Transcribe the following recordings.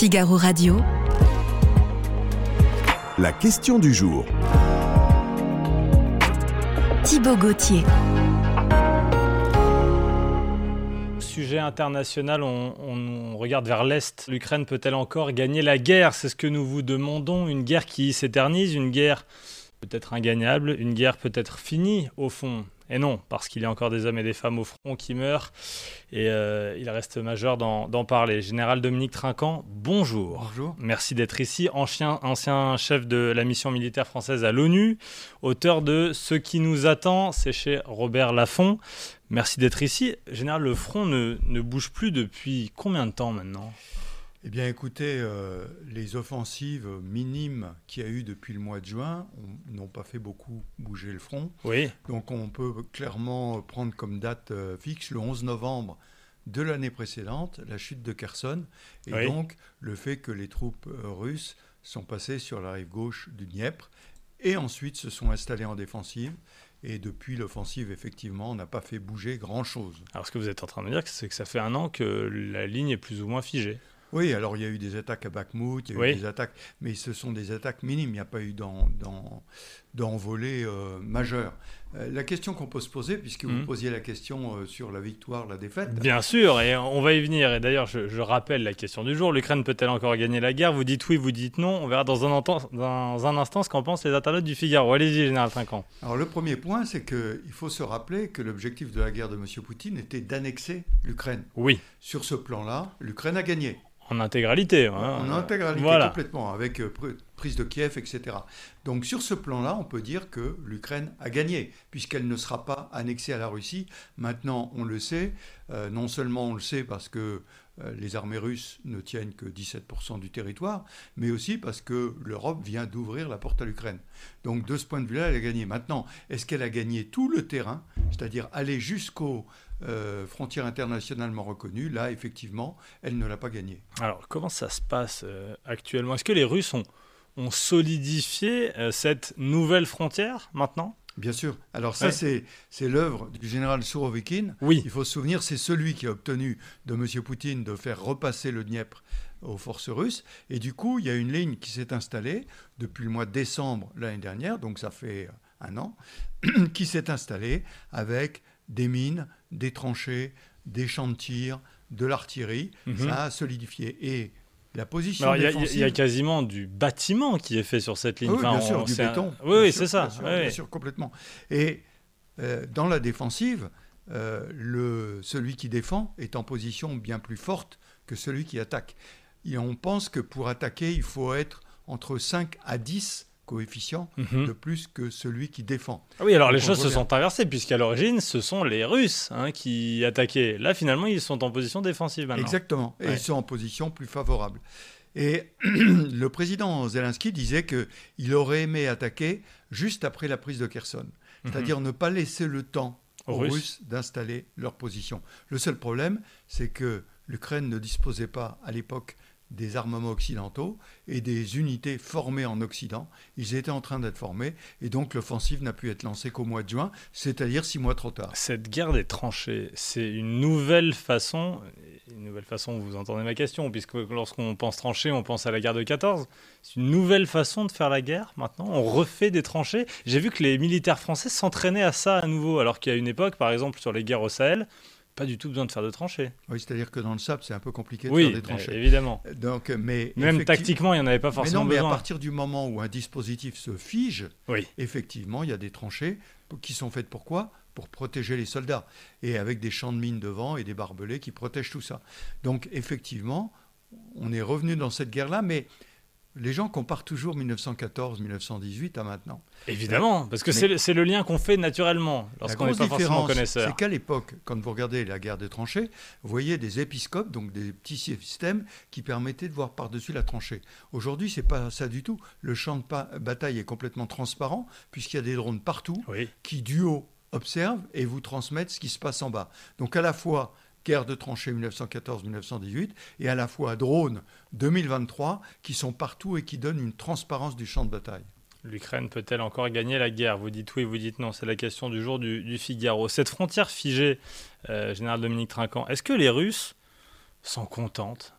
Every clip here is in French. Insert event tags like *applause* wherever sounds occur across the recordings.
Figaro Radio. La question du jour. Thibaut Gauthier. Sujet international, on, on regarde vers l'Est. L'Ukraine peut-elle encore gagner la guerre? C'est ce que nous vous demandons. Une guerre qui s'éternise, une guerre peut-être ingagnable, une guerre peut-être finie au fond. Et non, parce qu'il y a encore des hommes et des femmes au front qui meurent, et euh, il reste majeur d'en parler. Général Dominique Trinquant, bonjour. Bonjour. Merci d'être ici, ancien, ancien chef de la mission militaire française à l'ONU, auteur de Ce qui nous attend, c'est chez Robert Laffont. Merci d'être ici. Général, le front ne, ne bouge plus depuis combien de temps maintenant? Eh bien, écoutez, euh, les offensives minimes qu'il y a eu depuis le mois de juin ont- n'ont pas fait beaucoup bouger le front. Oui, Donc, on peut clairement prendre comme date euh, fixe le 11 novembre de l'année précédente, la chute de Kherson, et Oui. donc le fait que les troupes euh, russes sont passées sur la rive gauche du Dniepr et ensuite se sont installées en défensive. Et depuis l'offensive, effectivement, on n'a pas fait bouger grand-chose. alors ce que vous êtes en train de dire, c'est que ça fait un an que la ligne est plus ou moins figée. Oui, alors il y a eu des attaques à Bakhmut, il y a Oui. eu des attaques, mais ce sont des attaques minimes, il n'y a pas eu d'en- d'envolée euh, majeure. Euh, la question qu'on peut se poser, puisque Mhm. vous posiez la question euh, sur la victoire, la défaite, Bien sûr, et on va y venir. Et d'ailleurs, je, je rappelle la question du jour. L'Ukraine peut-elle encore gagner la guerre? Vous dites oui, vous dites non. On verra dans un, enten- dans un instant ce qu'en pensent les internautes du Figaro. Allez-y, Général Trinquant. alors le premier point, c'est qu'il faut se rappeler que l'objectif de la guerre de M. Poutine était d'annexer l'Ukraine. Oui, Sur ce plan-là, l'Ukraine a gagné. en intégralité. hein. En intégralité, Voilà. complètement, avec prise de Kiev, etc. Donc sur ce plan-là, on peut dire que l'Ukraine a gagné, puisqu'elle ne sera pas annexée à la Russie. Maintenant, on le sait, euh, non seulement on le sait parce que euh, les armées russes ne tiennent que 17% du territoire, mais aussi parce que l'Europe vient d'ouvrir la porte à l'Ukraine. Donc de ce point de vue-là, elle a gagné. Maintenant, est-ce qu'elle a gagné tout le terrain, c'est-à-dire aller jusqu'aux euh, frontières internationalement reconnues? Là, effectivement, elle ne l'a pas gagné. Alors, comment ça se passe actuellement? Est-ce que les Russes ont, ont solidifié euh, cette nouvelle frontière maintenant? Bien sûr. Alors ça, Ouais. c'est, c'est l'œuvre du général Sourovikine. Oui. Il faut se souvenir, c'est celui qui a obtenu de M. Poutine de faire repasser le Dniepr aux forces russes. Et du coup, il y a une ligne qui s'est installée depuis le mois de décembre l'année dernière, donc ça fait euh, un an, *clears throat* qui s'est installée avec des mines, des tranchées, des champs de tir, de l'artillerie. Mhm. Ça a solidifié. Et la position Alors, il y défensive... il y a quasiment du bâtiment qui est fait sur cette ligne. Ah oui, bien sûr, on- du un- béton. Oui, c'est ça. Bien sûr, Oui, bien oui. sûr, complètement. Et euh, dans la défensive, euh, le, celui qui défend est en position bien plus forte que celui qui attaque. Et on pense que pour attaquer, il faut être entre 5 à 10 coefficients Mhm. de plus que celui qui défend. Ah Oui, alors les Donc, choses se bien. sont inversées, puisqu'à l'origine, ce sont les Russes hein, qui attaquaient. Là, finalement, ils sont en position défensive maintenant. Exactement. Et Ouais. ils sont en position plus favorable. Et *clears throat* le président Zelensky disait qu'il aurait aimé attaquer juste après la prise de Kherson. C'est-à-dire ne pas laisser le temps Aux aux Russes. Russes d'installer leur position. Le seul problème, c'est que l'Ukraine ne disposait pas à l'époque des armements occidentaux et des unités formées en Occident. Ils étaient en train d'être formés et donc l'offensive n'a pu être lancée qu'au mois de juin, c'est-à-dire six mois trop tard. Cette guerre des tranchées, c'est une nouvelle façon, une nouvelle façon, vous entendez ma question, puisque lorsqu'on pense tranchées, on pense à la guerre de 14. C'est une nouvelle façon de faire la guerre maintenant? On refait des tranchées? J'ai vu que les militaires français s'entraînaient à ça à nouveau, alors qu'il y a une époque, par exemple, sur les guerres au Sahel, pas du tout besoin de faire de tranchées. Oui, c'est-à-dire que dans le sable, c'est un peu compliqué de Oui, faire des euh, tranchées. évidemment. Donc, mais Même tactiquement, il n'y en avait pas Mais forcément non, mais à besoin. partir du moment où un dispositif se fige, Oui. effectivement, il y a des tranchées qui sont faites pourquoi Pour protéger les soldats. Et avec des champs de mines devant et des barbelés qui protègent tout ça. Donc, effectivement, on est revenu dans cette guerre-là, mais les gens comparent toujours 1914-1918 à maintenant. Évidemment, parce que c'est le- lien qu'on fait naturellement lorsqu'on n'est pas forcément connaisseur. c'est qu'à l'époque, quand vous regardez la guerre des tranchées, vous voyez des épiscopes, donc des petits systèmes qui permettaient de voir par-dessus la tranchée. Aujourd'hui, c'est pas ça du tout. Le champ de bataille est complètement transparent puisqu'il y a des drones partout Oui. qui du haut observent et vous transmettent ce qui se passe en bas. Donc à la fois guerre de tranchées 1914-1918 et à la fois drones 2023 qui sont partout et qui donnent une transparence du champ de bataille. L'Ukraine peut-elle encore gagner la guerre? Vous dites oui, vous dites non. C'est la question du jour du, du Figaro. Cette frontière figée, euh, général Dominique Trinquant, est-ce que les Russes s'en contentent?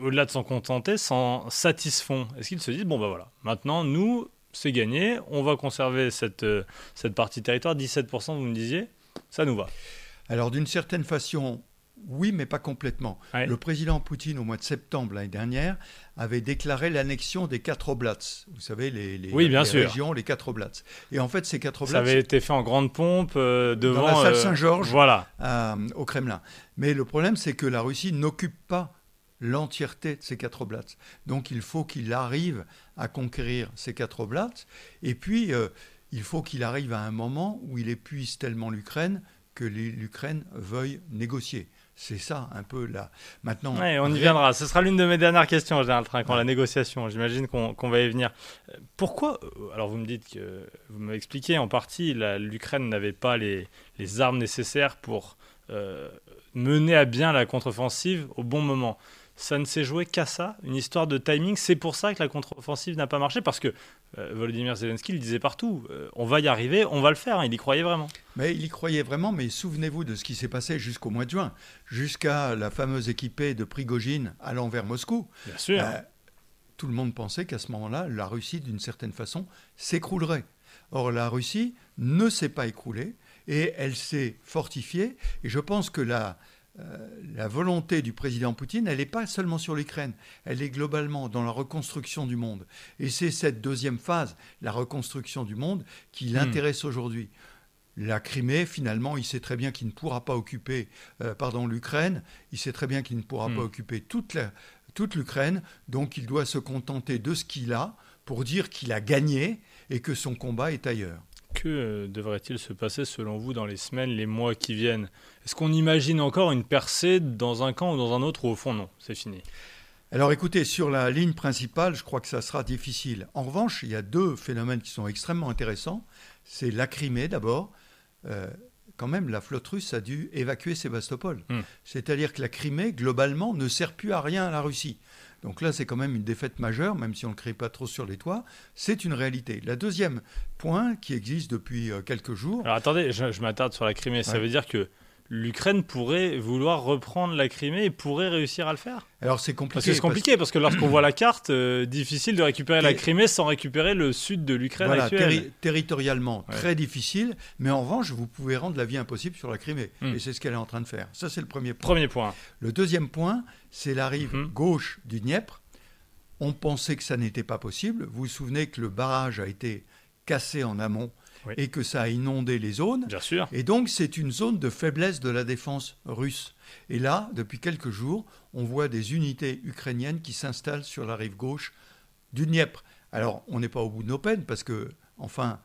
Au-delà de s'en contenter, s'en satisfont? Est-ce qu'ils se disent, bon, bah voilà, maintenant, nous, c'est gagné, on va conserver cette, euh, cette partie territoire, 17%, vous me disiez, ça nous va? Alors, d'une certaine façon, oui, mais pas complètement. Le président Poutine, au mois de septembre l'année dernière, avait déclaré l'annexion des quatre oblats. Vous savez, les, les, oui, bien régions, les quatre oblats. Et en fait, ces quatre oblats. Ça avait été fait en grande pompe euh, devant. Dans la salle Saint-Georges, voilà. au Kremlin. Mais le problème, c'est que la Russie n'occupe pas l'entièreté de ces quatre oblats. Donc il faut qu'il arrive à conquérir ces quatre oblats. Et puis, euh, il faut qu'il arrive à un moment où il épuise tellement l'Ukraine que l'Ukraine veuille négocier. C'est ça un peu là. Maintenant, on y viendra. Ce sera l'une de mes dernières questions, Général Train, quand la négociation. J'imagine qu'on va y venir. Pourquoi euh, Alors vous me dites que vous m'avez expliqué en partie, l'Ukraine n'avait pas les, les, armes nécessaires pour euh, mener à bien la contre-offensive au bon moment ça ne s'est joué qu'à ça, une histoire de timing. C'est pour ça que la contre-offensive n'a pas marché, parce que euh, Volodymyr Zelensky le disait partout, euh, on va y arriver, on va le faire, hein. il y croyait vraiment. Mais il y croyait vraiment, mais souvenez-vous de ce qui s'est passé jusqu'au mois de juin, jusqu'à la fameuse équipée de Prigogine allant vers Moscou. Bien sûr. Euh, tout le monde pensait qu'à ce moment-là, la Russie, d'une certaine façon, s'écroulerait. Or, la Russie ne s'est pas écroulée et elle s'est fortifiée. Et je pense que la, euh, la volonté du président Poutine, elle n'est pas seulement sur l'Ukraine, elle est globalement dans la reconstruction du monde. Et c'est cette deuxième phase, la reconstruction du monde, qui hmm. l'intéresse aujourd'hui. La Crimée, finalement, il sait très bien qu'il ne pourra pas occuper, euh, pardon, l'Ukraine, il sait très bien qu'il ne pourra pas hmm. occuper toute, toute l'Ukraine, donc il doit se contenter de ce qu'il a pour dire qu'il a gagné et que son combat est ailleurs. Que euh, devrait-il se passer selon vous dans les semaines, les mois qui viennent? Est-ce qu'on imagine encore une percée dans un camp ou dans un autre ou au fond non C'est fini? Alors écoutez, sur la ligne principale, je crois que ça sera difficile. En revanche, il y a deux phénomènes qui sont extrêmement intéressants. C'est la Crimée d'abord. Euh, quand même, la flotte russe a dû évacuer Sébastopol. Hmm. C'est-à-dire que la Crimée, globalement, ne sert plus à rien à la Russie. Donc là, c'est quand même une défaite majeure, même si on ne crie pas trop sur les toits. C'est une réalité. La deuxième point qui existe depuis euh, quelques jours. Alors attendez, je, m'attarde sur la Crimée. Ça veut dire que l'Ukraine pourrait vouloir reprendre la Crimée et pourrait réussir à le faire Alors c'est compliqué. Parce que c'est compliqué, parce que, lorsqu'on voit la carte, euh, difficile de récupérer la Crimée sans récupérer le sud de l'Ukraine voilà, territorialement, très difficile, mais en revanche, vous pouvez rendre la vie impossible sur la Crimée. Hmm. Et c'est ce qu'elle est en train de faire. Ça, c'est le premier point. Premier point. Le deuxième point, c'est la rive hmm. gauche du Dniepr. On pensait que ça n'était pas possible. Vous vous souvenez que le barrage a été cassé en amont et que ça a inondé les zones. Bien sûr. Et donc c'est une zone de faiblesse de la défense russe. Et là, depuis quelques jours, on voit des unités ukrainiennes qui s'installent sur la rive gauche du Dniepr. Alors, on n'est pas au bout de nos peines parce que, enfin,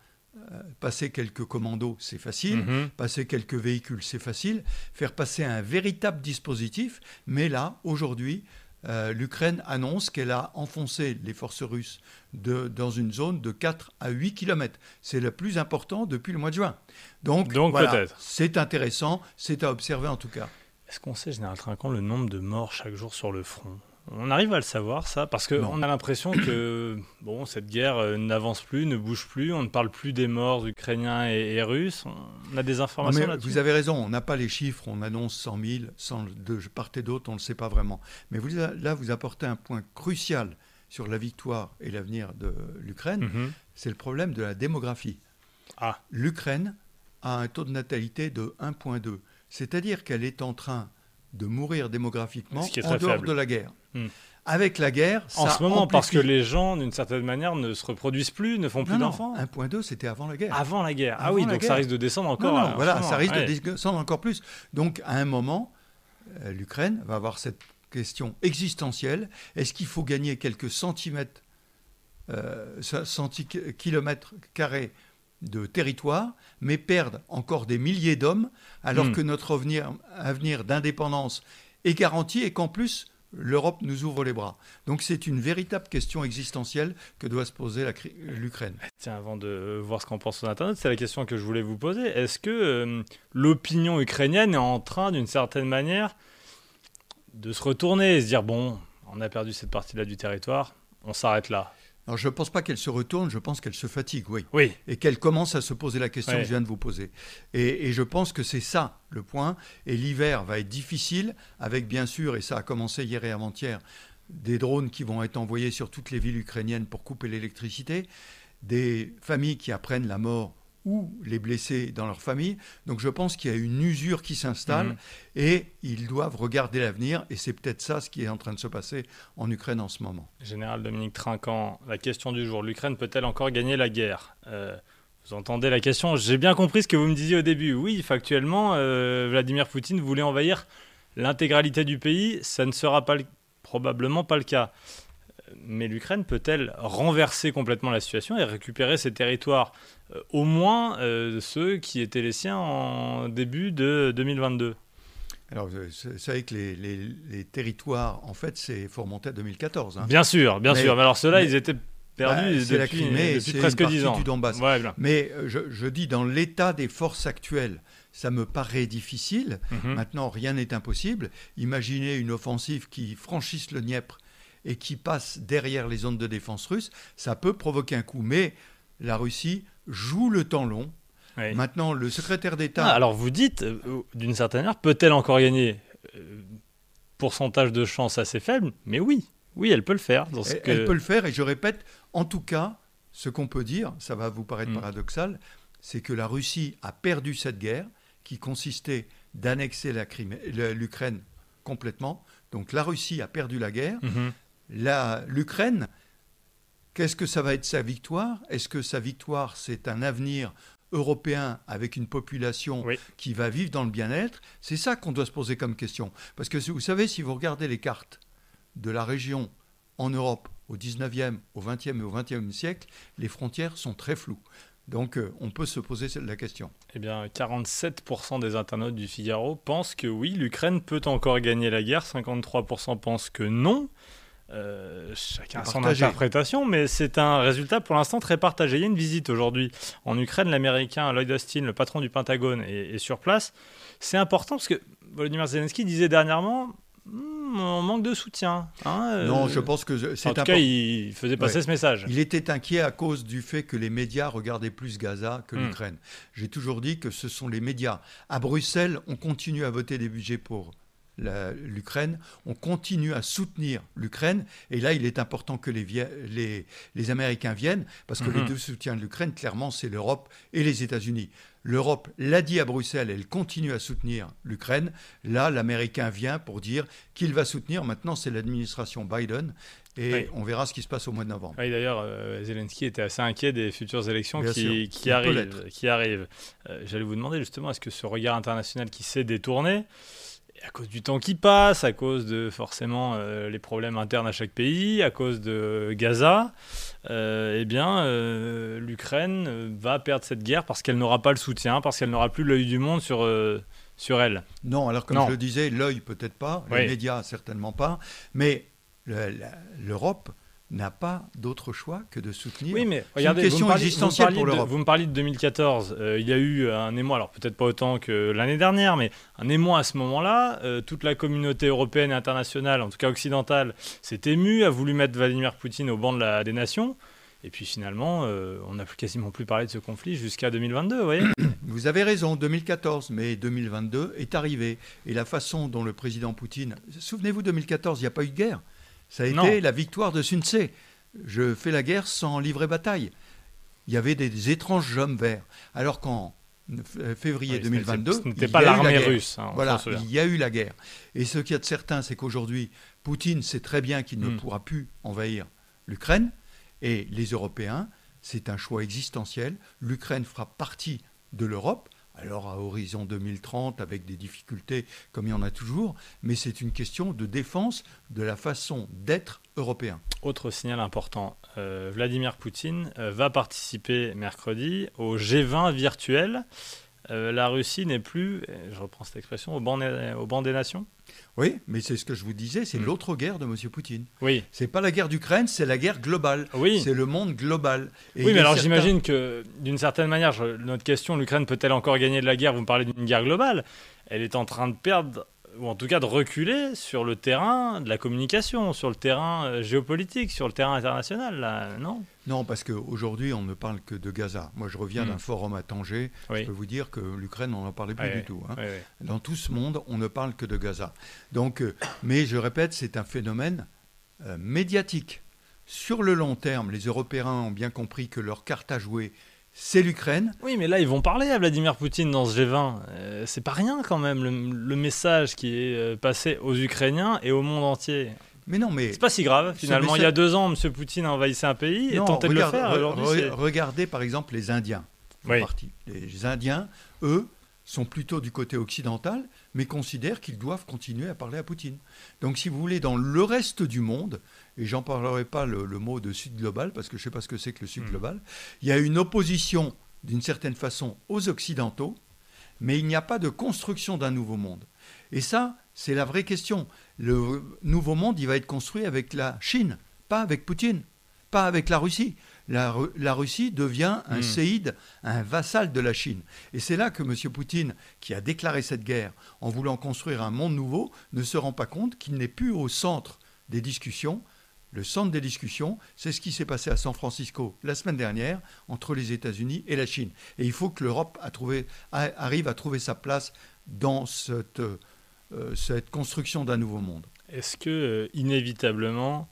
euh, passer quelques commandos, c'est facile. Mhm. Passer quelques véhicules, c'est facile. Faire passer un véritable dispositif. Mais là, aujourd'hui, euh, l'Ukraine annonce qu'elle a enfoncé les forces russes dans une zone de 4 à 8 km. C'est le plus important depuis le mois de juin. Donc, c'est intéressant, c'est à observer en tout cas. Est-ce qu'on sait, Général Trinquant, le nombre de morts chaque jour sur le front? On arrive à le savoir, ça, parce qu'on a l'impression que *coughs* bon, cette guerre euh, n'avance plus, ne bouge plus, on ne parle plus des morts ukrainiens et, russes. On a des informations là-dessus. Vous avez raison, on n'a pas les chiffres, on annonce 100 000, 100 de part et d'autre, on ne le sait pas vraiment. Mais vous, là, vous apportez un point crucial sur la victoire et l'avenir de l'Ukraine, mhm. c'est le problème de la démographie. Ah. L'Ukraine a un taux de natalité de 1,2, c'est-à-dire qu'elle est en train de mourir démographiquement en dehors de la guerre. Hmm. Avec la guerre, en ce moment, parce que les gens, d'une certaine manière, ne se reproduisent plus, ne font plus d'enfants. 1.2, c'était avant la guerre. Avant la guerre. ah oui, donc ça risque de descendre encore. voilà, ça risque de descendre encore plus. Donc, à un moment, euh, l'Ukraine va avoir cette question existentielle. Est-ce qu'il faut gagner quelques centimètres, euh, kilomètres carrés de territoire, mais perdre encore des milliers d'hommes, alors hmm. que notre avenir, avenir d'indépendance est garanti et qu'en plus, l'Europe nous ouvre les bras. Donc c'est une véritable question existentielle que doit se poser l'Ukraine. Tiens, avant de voir ce qu'on pense sur Internet, c'est la question que je voulais vous poser. Est-ce que euh, l'opinion ukrainienne est en train, d'une certaine manière, de se retourner et se dire, bon, on a perdu cette partie-là du territoire, on s'arrête là? Alors je ne pense pas qu'elle se retourne, je pense qu'elle se fatigue, oui. Oui. Et qu'elle commence à se poser la question que je viens de vous poser. Et, et je pense que c'est ça le point. Et l'hiver va être difficile, avec bien sûr, et ça a commencé hier et avant-hier, des drones qui vont être envoyés sur toutes les villes ukrainiennes pour couper l'électricité, des familles qui apprennent la mort ou les blessés dans leur famille. Donc je pense qu'il y a une usure qui s'installe Mhm. et ils doivent regarder l'avenir. Et c'est peut-être ça ce qui est en train de se passer en Ukraine en ce moment. Général Dominique Trinquant, la question du jour, l'Ukraine peut-elle encore gagner la guerre? Euh, Vous entendez la question J'ai bien compris ce que vous me disiez au début. Oui, factuellement, euh, Vladimir Poutine voulait envahir l'intégralité du pays. Ça ne sera pas le- probablement pas le cas. Mais l'Ukraine peut-elle renverser complètement la situation et récupérer ses territoires, euh, au moins euh, ceux qui étaient les siens en début de 2022 Alors, vous savez que les, les- les territoires, en fait, c'est faut remonter à 2014. hein. Bien sûr, bien Mais- sûr. Mais alors ceux-là, ils étaient perdus Bah, c'est la depuis, Crimée, depuis c'est presque une 10 partie ans. du Donbass. Ouais. Mais euh, je, je dis, dans l'état des forces actuelles, ça me paraît difficile. Mhm. Maintenant, rien n'est impossible. Imaginez une offensive qui franchisse le Dniepr et qui passe derrière les zones de défense russes. Ça peut provoquer un coup. Mais la Russie joue le temps long. Oui. Maintenant, le secrétaire d'État. Ah, alors vous dites, euh, d'une certaine manière, peut-elle encore gagner Euh, Pourcentage de chance assez faible, mais oui, oui, elle peut le faire. Dans ce Elle, que- elle peut le faire et je répète, en tout cas, ce qu'on peut dire, ça va vous paraître Mm. paradoxal, c'est que la Russie a perdu cette guerre qui consistait d'annexer l'Ukraine complètement. Donc la Russie a perdu la guerre. Mhm. L'Ukraine, qu'est-ce que ça va être sa victoire? Est-ce que sa victoire, c'est un avenir européen avec une population Oui. qui va vivre dans le bien-être? C'est ça qu'on doit se poser comme question. Parce que vous savez, si vous regardez les cartes de la région en Europe au 19e, au 20e et au 21e siècle, les frontières sont très floues. Donc euh, on peut se poser la question. Eh bien, 47% des internautes du Figaro pensent que oui, l'Ukraine peut encore gagner la guerre, 53% pensent que non. Euh, chacun a son interprétation, mais c'est un résultat pour l'instant très partagé. Il y a une visite aujourd'hui en Ukraine. L'Américain Lloyd Austin, le patron du Pentagone, est, est sur place. C'est important parce que Volodymyr Zelensky disait dernièrement Hmm, on manque de soutien. hein, euh, Non, je pense que c'est En tout cas, il faisait passer Ouais. ce message. Il était inquiet à cause du fait que les médias regardaient plus Gaza que Hmm. l'Ukraine. J'ai toujours dit que ce sont les médias. À Bruxelles, on continue à voter des budgets pour l'Ukraine, on continue à soutenir l'Ukraine, et là, il est important que les, les, les Américains viennent, parce que Mhm. les deux soutiens de l'Ukraine, clairement, c'est l'Europe et les États-Unis. L'Europe l'a dit à Bruxelles, elle continue à soutenir l'Ukraine. Là, l'Américain vient pour dire qu'il va soutenir. Maintenant, c'est l'administration Biden, et Oui. on verra ce qui se passe au mois de novembre. Oui, d'ailleurs, euh, Zelensky était assez inquiet des futures élections qui, qui arrivent. Qui arrivent. Euh, J'allais vous demander justement, est-ce que ce regard international qui s'est détourné, à cause du temps qui passe, à cause de forcément euh, les problèmes internes à chaque pays, à cause de Gaza, euh, eh bien, euh, l'Ukraine va perdre cette guerre parce qu'elle n'aura pas le soutien, parce qu'elle n'aura plus l'œil du monde sur, sur elle. Non, alors comme Non. je le disais, l'œil peut-être pas, Oui. les médias certainement pas, mais l'Europe n'a pas d'autre choix que de soutenir. Oui, mais une regardez, question vous me parliez, existentielle vous me pour de- l'Europe. Vous me parliez de 2014. euh, il y a eu un émoi, alors peut-être pas autant que l'année dernière, mais un émoi à ce moment-là. euh, toute la communauté européenne et internationale, en tout cas occidentale, s'est émue, a voulu mettre Vladimir Poutine au banc de la- des nations. Et puis finalement, euh, on n'a plus quasiment plus parlé de ce conflit jusqu'à 2022, vous voyez *coughs* Vous avez raison, 2014, mais 2022 est arrivé. Et la façon dont le président Poutine... Souvenez-vous, 2014, il n'y a pas eu de guerre. Ça a été la victoire de Sun Tse. Je fais la guerre sans livrer bataille. Il y avait des, des étranges hommes verts. Alors qu'en f- février Oui, ce 2022, n'était- ce n'était il pas y a eu la l'armée guerre. russe. hein, Voilà, il y a eu la guerre. Et ce qu'il y a de certain, c'est qu'aujourd'hui, Poutine sait très bien qu'il ne Mm. pourra plus envahir l'Ukraine. Et les Européens, c'est un choix existentiel. L'Ukraine fera partie de l'Europe. Alors à horizon 2030, avec des difficultés comme il y en a toujours, mais c'est une question de défense de la façon d'être européen. Autre signal important, euh, Vladimir Poutine euh, va participer mercredi au G20 virtuel. Euh, la Russie n'est plus, je reprends cette expression, au banc, des- au banc des nations Oui, mais c'est ce que je vous disais, c'est Mm. l'autre guerre de M. Poutine. Oui, C'est pas la guerre d'Ukraine, c'est la guerre globale. oui. C'est le monde global. Et Oui, mais alors j'imagine que d'une certaine manière, je- notre question, l'Ukraine peut-elle encore gagner de la guerre? Vous me parlez d'une guerre globale. Elle est en train de perdre ou en tout cas de reculer sur le terrain de la communication, sur le terrain euh, géopolitique, sur le terrain international, là, non? Non, parce qu'aujourd'hui, on ne parle que de Gaza. Moi, je reviens Mm. d'un forum à Tanger. Oui. Je peux vous dire que l'Ukraine, on n'en parlait plus du tout. hein. Dans tout ce monde, on ne parle que de Gaza. Donc, euh, mais je répète, c'est un phénomène euh, médiatique. Sur le long terme, les Européens ont bien compris que leur carte à jouer, c'est l'Ukraine. Oui, mais là, ils vont parler à Vladimir Poutine dans ce G20. Euh, c'est pas rien quand même, le, le message qui est euh, passé aux Ukrainiens et au monde entier. Mais non, mais C'est pas si grave, finalement. Il y a deux ans, M. Poutine envahissait un pays et tentait regarde- de le faire. Aujourd'hui, re- regardez par exemple les Indiens. en Oui. partie. Les Indiens, eux, sont plutôt du côté occidental, mais considèrent qu'ils doivent continuer à parler à Poutine. Donc, si vous voulez, dans le reste du monde, et j'en parlerai pas le, le mot de Sud global, parce que je ne sais pas ce que c'est que le Sud Hmm. global, il y a une opposition, d'une certaine façon, aux Occidentaux, mais il n'y a pas de construction d'un nouveau monde. Et ça, c'est la vraie question. Le nouveau monde, il va être construit avec la Chine, pas avec Poutine, pas avec la Russie. La, Ru- la Russie devient un Hmm. séide, un vassal de la Chine. Et c'est là que M. Poutine, qui a déclaré cette guerre en voulant construire un monde nouveau, ne se rend pas compte qu'il n'est plus au centre des discussions. Le centre des discussions, c'est ce qui s'est passé à San Francisco la semaine dernière entre les États-Unis et la Chine. Et il faut que l'Europe arrive à trouver sa place dans cette, euh, cette construction d'un nouveau monde. Est-ce que, euh, inévitablement,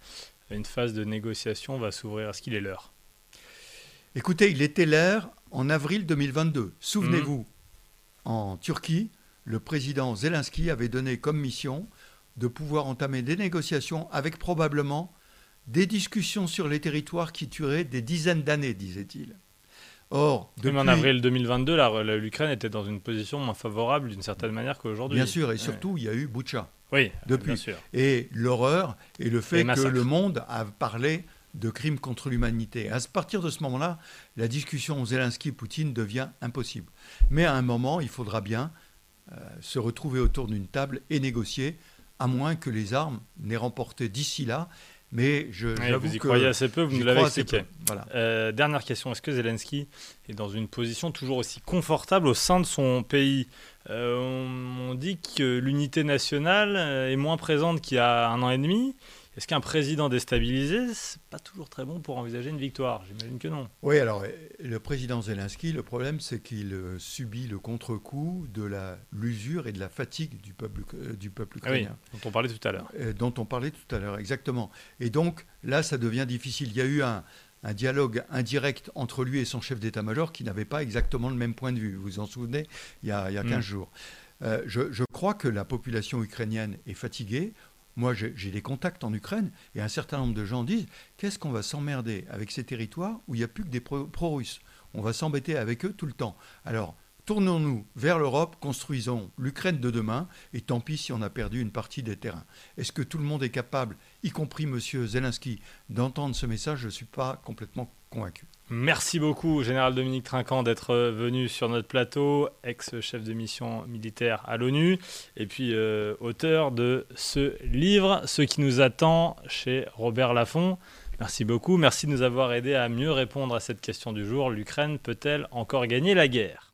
une phase de négociation va s'ouvrir? Est-ce qu'il est l'heure? Écoutez, il était l'heure en avril 2022. Souvenez-vous, en Turquie, le président Zelensky avait donné comme mission de pouvoir entamer des négociations avec probablement des discussions sur les territoires qui tueraient des dizaines d'années, disait-il. Or, depuis, Même en avril 2022, la- la- l'Ukraine était dans une position moins favorable d'une certaine manière qu'aujourd'hui. bien sûr, et Ouais. surtout, il y a eu Boucha. Oui, depuis. bien sûr. Et l'horreur et le fait que le monde a parlé de crimes contre l'humanité. À partir de ce moment-là, la discussion Zelensky-Poutine devient impossible. Mais à un moment, il faudra bien euh, se retrouver autour d'une table et négocier, à moins que les armes n'aient remporté d'ici là. Mais je, vous y que croyez assez peu, vous nous l'avez expliqué. Voilà. Euh, dernière question, est-ce que Zelensky est dans une position toujours aussi confortable au sein de son pays? Euh, on, on dit que l'unité nationale est moins présente qu'il y a un an et demi. Est-ce qu'un président déstabilisé, c'est pas toujours très bon pour envisager une victoire? J'imagine que non. Oui, alors euh, le président Zelensky, le problème c'est qu'il euh, subit le contre-coup de la l'usure et de la fatigue du peuple, euh, du peuple Ah oui, ukrainien. dont on parlait tout à l'heure. euh, dont on parlait tout à l'heure, exactement. Et donc là, ça devient difficile. Il y a eu un, un dialogue indirect entre lui et son chef d'état-major qui n'avait pas exactement le même point de vue. Vous vous en souvenez, il y a, il y a 15 Mm. jours. Euh, je, je crois que la population ukrainienne est fatiguée. Moi, j'ai des contacts en Ukraine et un certain nombre de gens disent qu'est-ce qu'on va s'emmerder avec ces territoires où il n'y a plus que des pro- pro-russes? On va s'embêter avec eux tout le temps. Alors, tournons-nous vers l'Europe, construisons l'Ukraine de demain et tant pis si on a perdu une partie des terrains. Est-ce que tout le monde est capable, y compris M. Zelensky, d'entendre ce message? Je ne suis pas complètement convaincu. Merci beaucoup, Général Dominique Trinquant, d'être venu sur notre plateau, ex-chef de mission militaire à l'ONU, et puis euh, auteur de ce livre, Ce qui nous attend, chez Robert Laffont. Merci beaucoup, merci de nous avoir aidé à mieux répondre à cette question du jour. L'Ukraine peut-elle encore gagner la guerre?